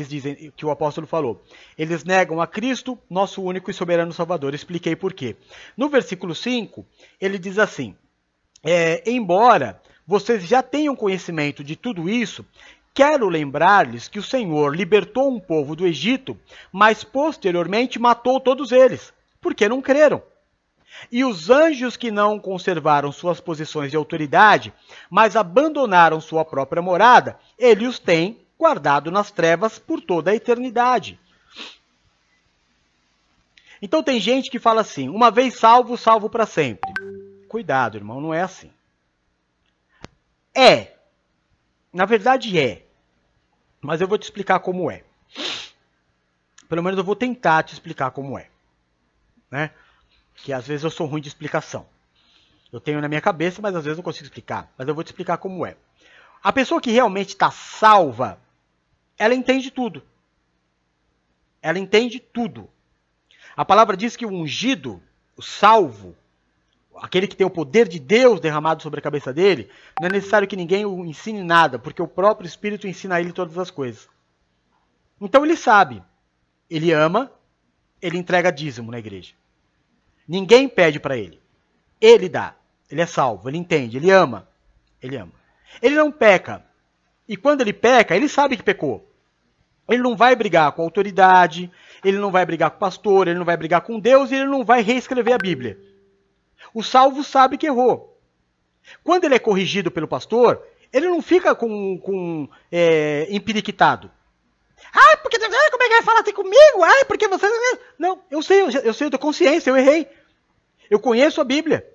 eles dizem que o apóstolo falou. Eles negam a Cristo, nosso único e soberano Salvador. Expliquei por quê. No versículo 5, ele diz assim: é, embora vocês já tenham conhecimento de tudo isso, quero lembrar-lhes que o Senhor libertou um povo do Egito, mas posteriormente matou todos eles, porque não creram. E os anjos que não conservaram suas posições de autoridade, mas abandonaram sua própria morada, ele os tem guardado nas trevas por toda a eternidade. Então tem gente que fala assim: uma vez salvo, salvo para sempre. Cuidado, irmão, não é assim. É. Na verdade é. Mas eu vou te explicar como é. Pelo menos eu vou tentar te explicar como é. Né? Que às vezes eu sou ruim de explicação. Eu tenho na minha cabeça, mas às vezes não consigo explicar. Mas eu vou te explicar como é. A pessoa que realmente está salva, ela entende tudo. Ela entende tudo. A palavra diz que o ungido, o salvo, aquele que tem o poder de Deus derramado sobre a cabeça dele, não é necessário que ninguém o ensine nada, porque o próprio Espírito ensina a ele todas as coisas. Então ele sabe, ele ama, ele entrega dízimo na igreja. Ninguém pede para ele. Ele dá. Ele é salvo, ele entende, ele ama. Ele ama. Ele não peca. E quando ele peca, ele sabe que pecou. Ele não vai brigar com a autoridade, ele não vai brigar com o pastor, ele não vai brigar com Deus e ele não vai reescrever a Bíblia. O salvo sabe que errou. Quando ele é corrigido pelo pastor, ele não fica com, com é, empiriquitado. Ai, porque como é que vai falar assim comigo? Ai, porque você. Não, eu sei, eu sei, eu tenho consciência, eu errei. Eu conheço a Bíblia.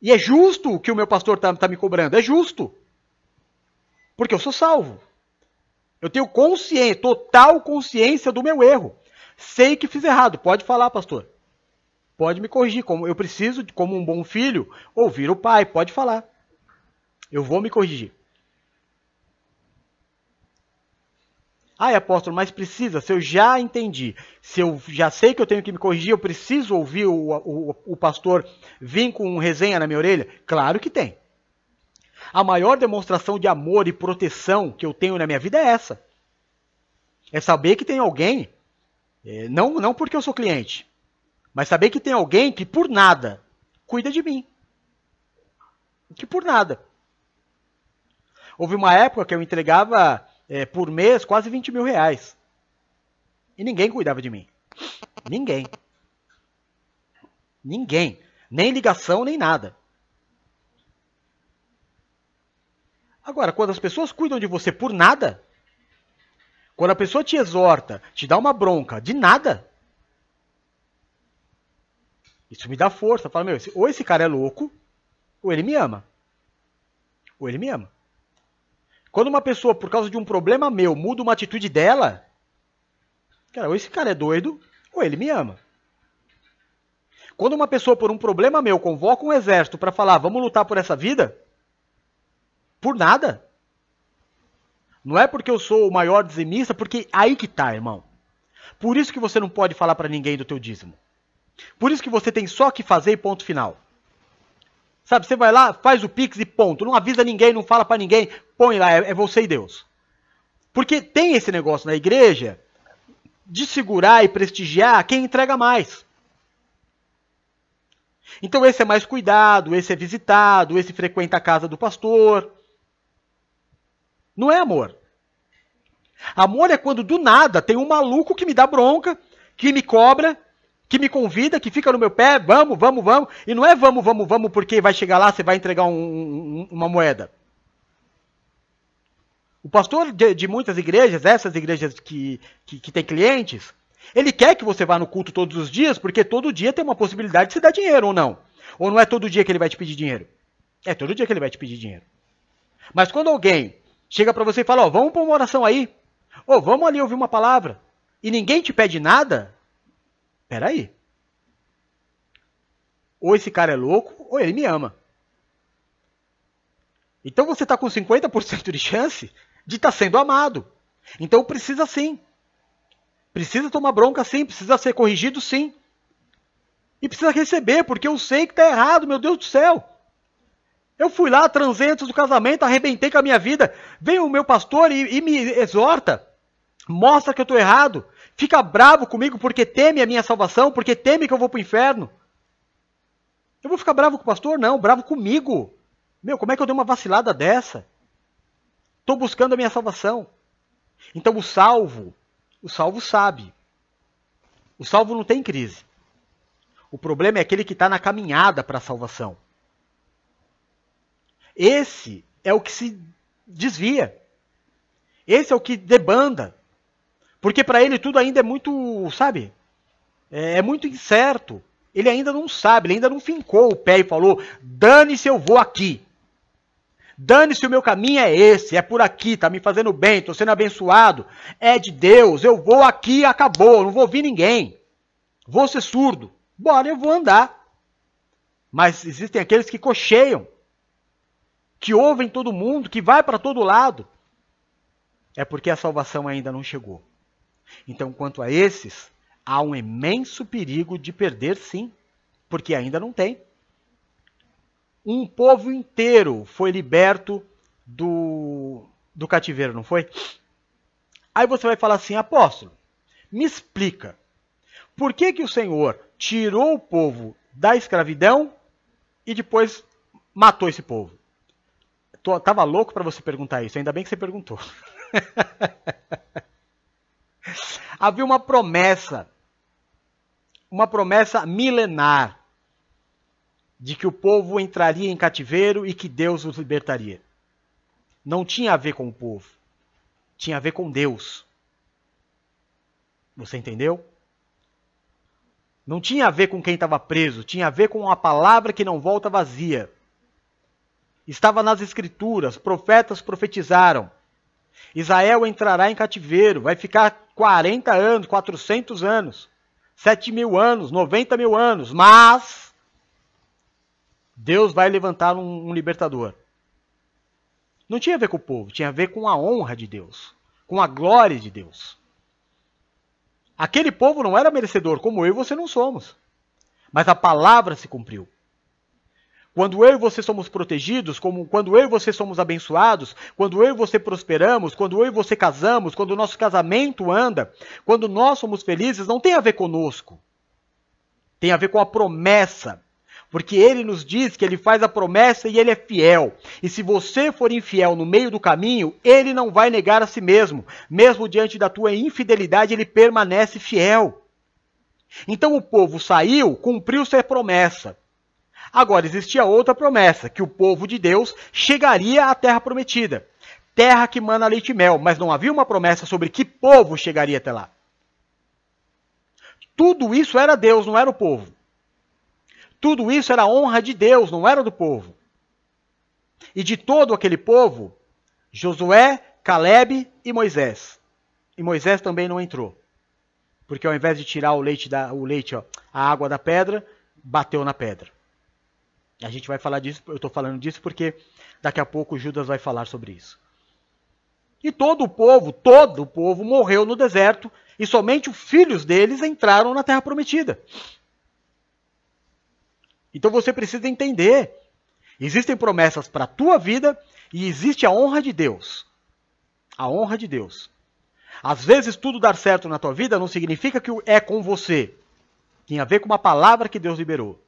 E é justo que o meu pastor está tá me cobrando, é justo. Porque eu sou salvo. Eu tenho consciência, total consciência do meu erro. Sei que fiz errado. Pode falar, pastor. Pode me corrigir. Como eu preciso, como um bom filho, ouvir o pai. Pode falar. Eu vou me corrigir. Ah, apóstolo, mas precisa, se eu já entendi, se eu já sei que eu tenho que me corrigir, eu preciso ouvir o, o, o pastor vir com um resenha na minha orelha? Claro que tem. A maior demonstração de amor e proteção que eu tenho na minha vida é essa. É saber que tem alguém, é, não, não porque eu sou cliente, mas saber que tem alguém que por nada cuida de mim. Que por nada. Houve uma época que eu entregava é, por mês quase 20 mil reais. E ninguém cuidava de mim. Ninguém. Ninguém. Nem ligação, nem nada. Agora, quando as pessoas cuidam de você por nada, quando a pessoa te exorta, te dá uma bronca de nada, isso me dá força. Fala, meu, ou esse cara é louco, ou ele me ama. Ou ele me ama. Quando uma pessoa, por causa de um problema meu, muda uma atitude dela, cara, ou esse cara é doido, ou ele me ama. Quando uma pessoa, por um problema meu, convoca um exército para falar, vamos lutar por essa vida, por nada. Não é porque eu sou o maior dizimista, porque aí que tá, irmão. Por isso que você não pode falar para ninguém do teu dízimo. Por isso que você tem só que fazer e ponto final. Sabe, você vai lá, faz o pix e ponto. Não avisa ninguém, não fala para ninguém, põe lá, é, é você e Deus. Porque tem esse negócio na igreja de segurar e prestigiar quem entrega mais. Então esse é mais cuidado, esse é visitado, esse frequenta a casa do pastor. Não é amor. Amor é quando do nada tem um maluco que me dá bronca, que me cobra, que me convida, que fica no meu pé, vamos, vamos, vamos. E não é vamos, vamos, vamos, porque vai chegar lá, você vai entregar um, um, uma moeda. O pastor de, de, muitas igrejas, essas igrejas que, que, que tem clientes, ele quer que você vá no culto todos os dias, porque todo dia tem uma possibilidade de você dar dinheiro ou não. Ou não é todo dia que ele vai te pedir dinheiro? É todo dia que ele vai te pedir dinheiro. Mas quando alguém chega para você e fala, ó, vamos para uma oração aí, ou vamos ali ouvir uma palavra, e ninguém te pede nada, peraí. Ou esse cara é louco, ou ele me ama. Então você está com 50% de chance de estar tá sendo amado. Então precisa sim. Precisa tomar bronca sim, precisa ser corrigido sim. E precisa receber, porque eu sei que está errado, meu Deus do céu. Eu fui lá, transei antes do casamento, arrebentei com a minha vida. Vem o meu pastor e, e me exorta. Mostra que eu estou errado. Fica bravo comigo porque teme a minha salvação, porque teme que eu vou para o inferno. Eu vou ficar bravo com o pastor? Não, bravo comigo. Meu, como é que eu dei uma vacilada dessa? Estou buscando a minha salvação. Então o salvo, o salvo sabe. O salvo não tem crise. O problema é aquele que está na caminhada para a salvação. Esse é o que se desvia. Esse é o que debanda. Porque para ele tudo ainda é muito, sabe? É, é, muito incerto. Ele ainda não sabe, ele ainda não fincou o pé e falou: dane-se, eu vou aqui. Dane-se, o meu caminho é esse, é por aqui, tá me fazendo bem, tô sendo abençoado. É de Deus, eu vou aqui acabou, não vou ouvir ninguém. Vou ser surdo. Bora, eu vou andar. Mas existem aqueles que cocheiam, que ouvem todo mundo, que vai para todo lado. É porque a salvação ainda não chegou. Então, quanto a esses, há um imenso perigo de perder, sim, porque ainda não tem. Um povo inteiro foi liberto do, do cativeiro, não foi? Aí você vai falar assim, apóstolo, me explica, por que, que o Senhor tirou o povo da escravidão e depois matou esse povo? Tô, tava louco para você perguntar isso, ainda bem que você perguntou. Havia uma promessa, uma promessa milenar, de que o povo entraria em cativeiro e que Deus os libertaria. Não tinha a ver com o povo, tinha a ver com Deus. Você entendeu? Não tinha a ver com quem estava preso, tinha a ver com a palavra que não volta vazia. Estava nas Escrituras, profetas profetizaram. Israel entrará em cativeiro, vai ficar 40 anos, 400 anos, 7 mil anos, 90 mil anos, mas Deus vai levantar um, um libertador. Não tinha a ver com o povo, tinha a ver com a honra de Deus, com a glória de Deus. Aquele povo não era merecedor, como eu e você não somos. Mas a palavra se cumpriu. Quando eu e você somos protegidos, como quando eu e você somos abençoados, quando eu e você prosperamos, quando eu e você casamos, quando o nosso casamento anda, quando nós somos felizes, não tem a ver conosco. Tem a ver com a promessa. Porque ele nos diz que ele faz a promessa e ele é fiel. E se você for infiel no meio do caminho, ele não vai negar a si mesmo. Mesmo diante da tua infidelidade, ele permanece fiel. Então o povo saiu, cumpriu sua promessa. Agora, existia outra promessa, que o povo de Deus chegaria à terra prometida. Terra que mana leite e mel, mas não havia uma promessa sobre que povo chegaria até lá. Tudo isso era Deus, não era o povo. Tudo isso era honra de Deus, não era do povo. E de todo aquele povo, Josué, Caleb e Moisés. E Moisés também não entrou. Porque ao invés de tirar o leite, da, o leite ó, a água da pedra, bateu na pedra. A gente vai falar disso, eu estou falando disso porque daqui a pouco Judas vai falar sobre isso. E todo o povo, todo o povo morreu no deserto e somente os filhos deles entraram na terra prometida. Então você precisa entender: existem promessas para a tua vida e existe a honra de Deus. A honra de Deus. Às vezes tudo dar certo na tua vida não significa que é com você. Tem a ver com uma palavra que Deus liberou.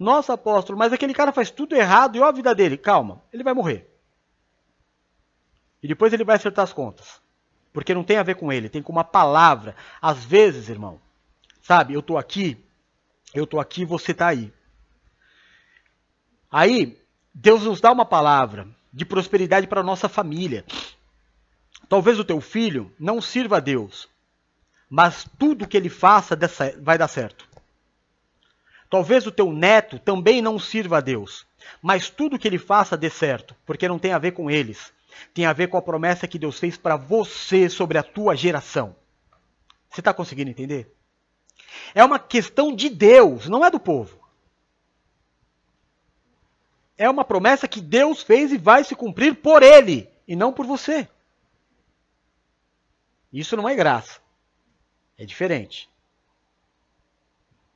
Nossa, apóstolo, mas aquele cara faz tudo errado e olha a vida dele. Calma, ele vai morrer. E depois ele vai acertar as contas. Porque não tem a ver com ele, tem com uma palavra. Às vezes, irmão, sabe, eu estou aqui, eu estou aqui, você está aí. Aí, Deus nos dá uma palavra de prosperidade para nossa família. Talvez o teu filho não sirva a Deus, mas tudo que ele faça vai dar certo. Talvez o teu neto também não sirva a Deus, mas tudo que ele faça dê certo, porque não tem a ver com eles. Tem a ver com a promessa que Deus fez para você sobre a tua geração. Você está conseguindo entender? É uma questão de Deus, não é do povo. É uma promessa que Deus fez e vai se cumprir por ele e não por você. Isso não é graça. É diferente.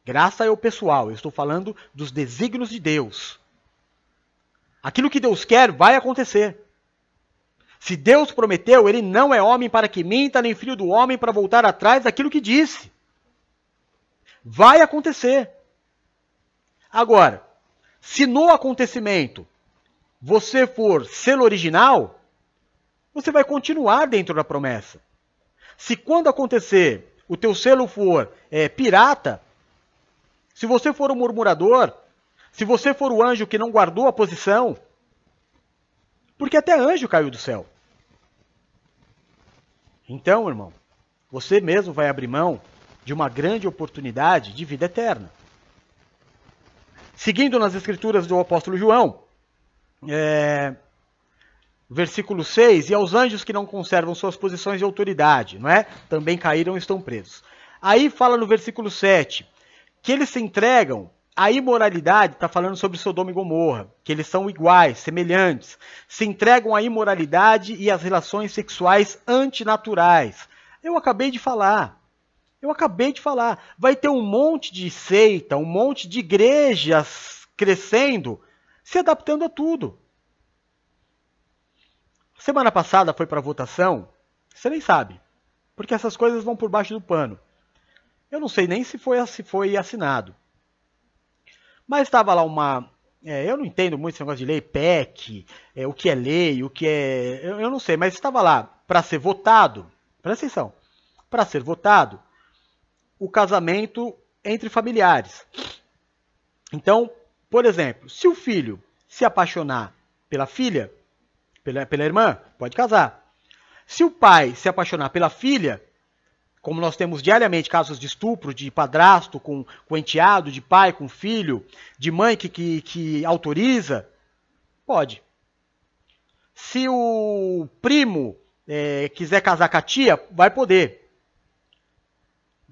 Graça é o pessoal, eu estou falando dos desígnios de Deus. Aquilo que Deus quer vai acontecer. Se Deus prometeu, ele não é homem para que minta, nem filho do homem para voltar atrás daquilo que disse. Vai acontecer. Agora, se no acontecimento você for selo original, você vai continuar dentro da promessa. Se quando acontecer o teu selo for é, pirata, se você for um murmurador, se você for o anjo que não guardou a posição, porque até anjo caiu do céu. Então, irmão, você mesmo vai abrir mão de uma grande oportunidade de vida eterna. Seguindo nas escrituras do apóstolo João, é, versículo 6, e aos anjos que não conservam suas posições de autoridade, não é? Também caíram e estão presos. Aí fala no versículo 7, que eles se entregam à imoralidade, está falando sobre Sodoma e Gomorra, que eles são iguais, semelhantes, se entregam à imoralidade e às relações sexuais antinaturais. Eu acabei de falar. Eu acabei de falar. Vai ter um monte de seita, um monte de igrejas crescendo, se adaptando a tudo. Semana passada foi para votação, você nem sabe, porque essas coisas vão por baixo do pano. Eu não sei nem se foi, se foi assinado. Mas estava lá uma. É, eu não entendo muito esse negócio de lei, PEC, é, o que é lei, o que é. Eu, eu não sei, mas estava lá para ser votado, presta atenção, para ser votado o casamento entre familiares. Então, por exemplo, se o filho se apaixonar pela filha, pela, pela irmã, pode casar. Se o pai se apaixonar pela filha, como nós temos diariamente casos de estupro, de padrasto com, com enteado, de pai com filho, de mãe que, que, que autoriza, pode. Se o primo é, quiser casar com a tia, vai poder.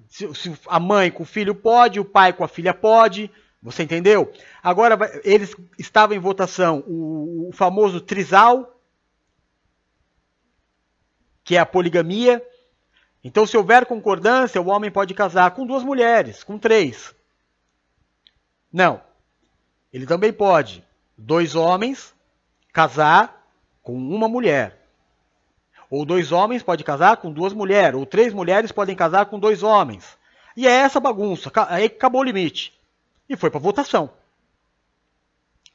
Se, se, a mãe com o filho pode, o pai com a filha pode. Você entendeu? Agora, eles estavam em votação o, o famoso trisal, que é a poligamia. Então, se houver concordância, o homem pode casar com duas mulheres, com três. Não. Ele também pode, dois homens, casar com uma mulher. Ou dois homens podem casar com duas mulheres, ou três mulheres podem casar com dois homens. E é essa bagunça. Aí acabou o limite. E foi para votação.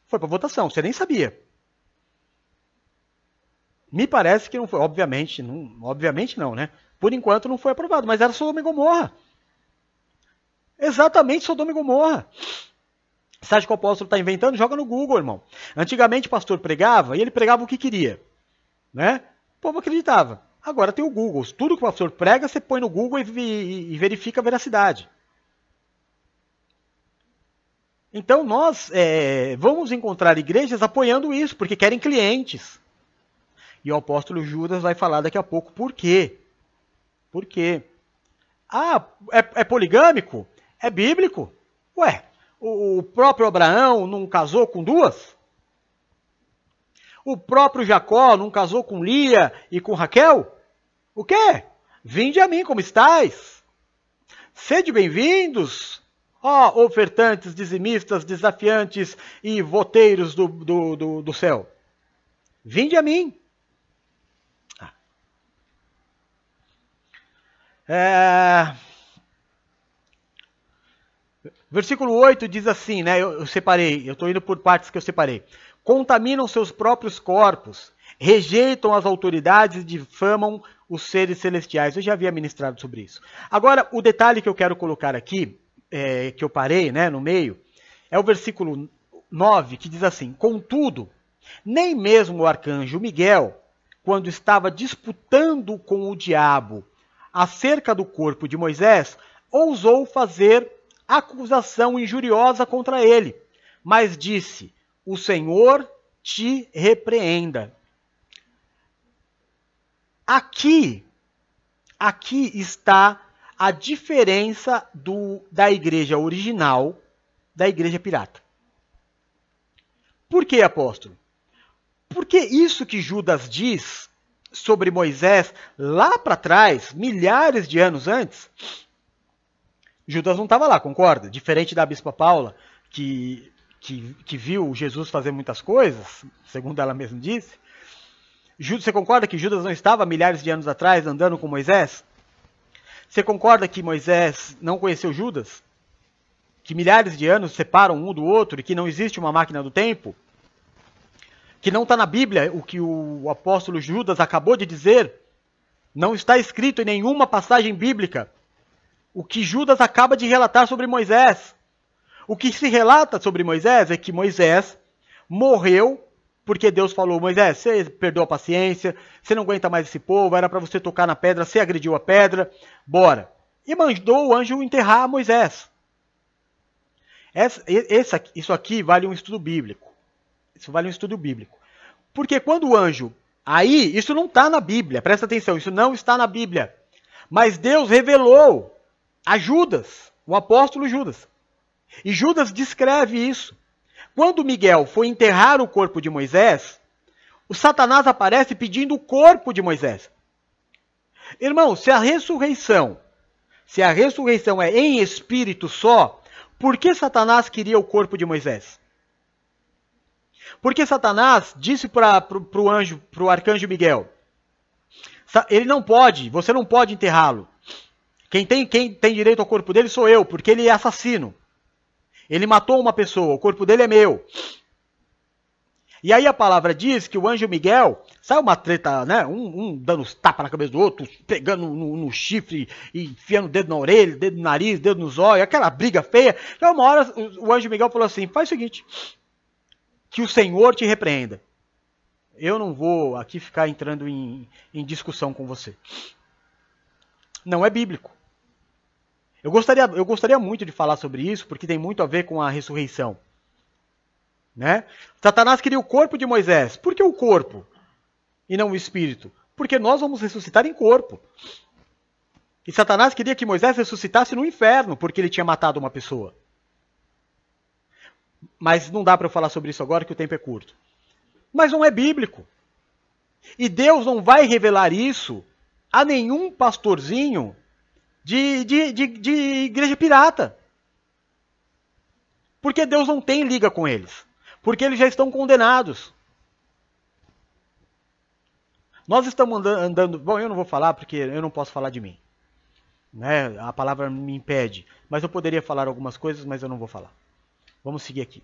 Foi para votação, você nem sabia. Me parece que não foi, obviamente, não, obviamente não, né? Por enquanto não foi aprovado, mas era Sodoma e Gomorra. Exatamente Sodoma e Gomorra. Você acha que o apóstolo está inventando? Joga no Google, irmão. Antigamente o pastor pregava e ele pregava o que queria. Né? O povo acreditava. Agora tem o Google. Tudo que o pastor prega, você põe no Google e, e verifica a veracidade. Então nós é, vamos encontrar igrejas apoiando isso, porque querem clientes. E o apóstolo Judas vai falar daqui a pouco por quê. Por quê? Ah, é, é poligâmico? É bíblico? Ué, o, o próprio Abraão não casou com duas? O próprio Jacó não casou com Lia e com Raquel? O quê? Vinde a mim como estáis. Sede bem-vindos, ó ofertantes, dizimistas, desafiantes e voteiros do, do, do, do céu. Vinde a mim. É... Versículo 8 diz assim, né? Eu, eu separei, eu estou indo por partes que eu separei contaminam seus próprios corpos, rejeitam as autoridades e difamam os seres celestiais. Eu já havia ministrado sobre isso. Agora, o detalhe que eu quero colocar aqui, é, que eu parei né, no meio, é o versículo 9, que diz assim: Contudo, nem mesmo o arcanjo Miguel, quando estava disputando com o diabo acerca do corpo de Moisés, ousou fazer acusação injuriosa contra ele, mas disse: o Senhor te repreenda. Aqui, aqui está a diferença do, da igreja original da igreja pirata. Por que, apóstolo? Porque isso que Judas diz sobre Moisés lá para trás, milhares de anos antes, Judas não estava lá, concorda? Diferente da Bispa Paula, que que, que viu Jesus fazer muitas coisas, segundo ela mesma disse, Você concorda que Judas não estava milhares de anos atrás andando com Moisés? Você concorda que Moisés não conheceu Judas? Que milhares de anos separam um do outro e que não existe uma máquina do tempo? Que não está na Bíblia o que o apóstolo Judas acabou de dizer? Não está escrito em nenhuma passagem bíblica o que Judas acaba de relatar sobre Moisés. O que se relata sobre Moisés é que Moisés morreu porque Deus falou: Moisés, você perdeu a paciência, você não aguenta mais esse povo, era para você tocar na pedra, você agrediu a pedra, bora. E mandou o anjo enterrar Moisés. Essa, isso aqui vale um estudo bíblico. Isso vale um estudo bíblico. Porque quando o anjo. Aí, isso não está na Bíblia, presta atenção, isso não está na Bíblia. Mas Deus revelou a Judas, o apóstolo Judas. E Judas descreve isso. Quando Miguel foi enterrar o corpo de Moisés, o Satanás aparece pedindo o corpo de Moisés. Irmão, se a ressurreição, se a ressurreição é em espírito só, por que Satanás queria o corpo de Moisés? Porque Satanás disse para o anjo, para o arcanjo Miguel, ele não pode, você não pode enterrá-lo. Quem tem, quem tem direito ao corpo dele sou eu, porque ele é assassino. Ele matou uma pessoa, o corpo dele é meu. E aí a palavra diz que o anjo Miguel, sai uma treta, né? Um, um dando tapa na cabeça do outro, pegando no, no, chifre e enfiando o dedo na orelha, dedo no nariz, dedo nos olhos, aquela briga feia. Então uma hora o, o anjo Miguel falou assim: faz o seguinte, que o Senhor te repreenda. Eu não vou aqui ficar entrando em, em discussão com você. Não é bíblico. Eu gostaria, eu gostaria muito de falar sobre isso, porque tem muito a ver com a ressurreição. Né? Satanás queria o corpo de Moisés. Por que o corpo e não o espírito? Porque nós vamos ressuscitar em corpo. E Satanás queria que Moisés ressuscitasse no inferno, porque ele tinha matado uma pessoa. Mas não dá para eu falar sobre isso agora, que o tempo é curto. Mas não é bíblico. E Deus não vai revelar isso a nenhum pastorzinho de, de, de, de igreja pirata. Porque Deus não tem liga com eles. Porque eles já estão condenados. Nós estamos andando. Bom, eu não vou falar porque eu não posso falar de mim. Né? A palavra me impede. Mas eu poderia falar algumas coisas, mas eu não vou falar. Vamos seguir aqui.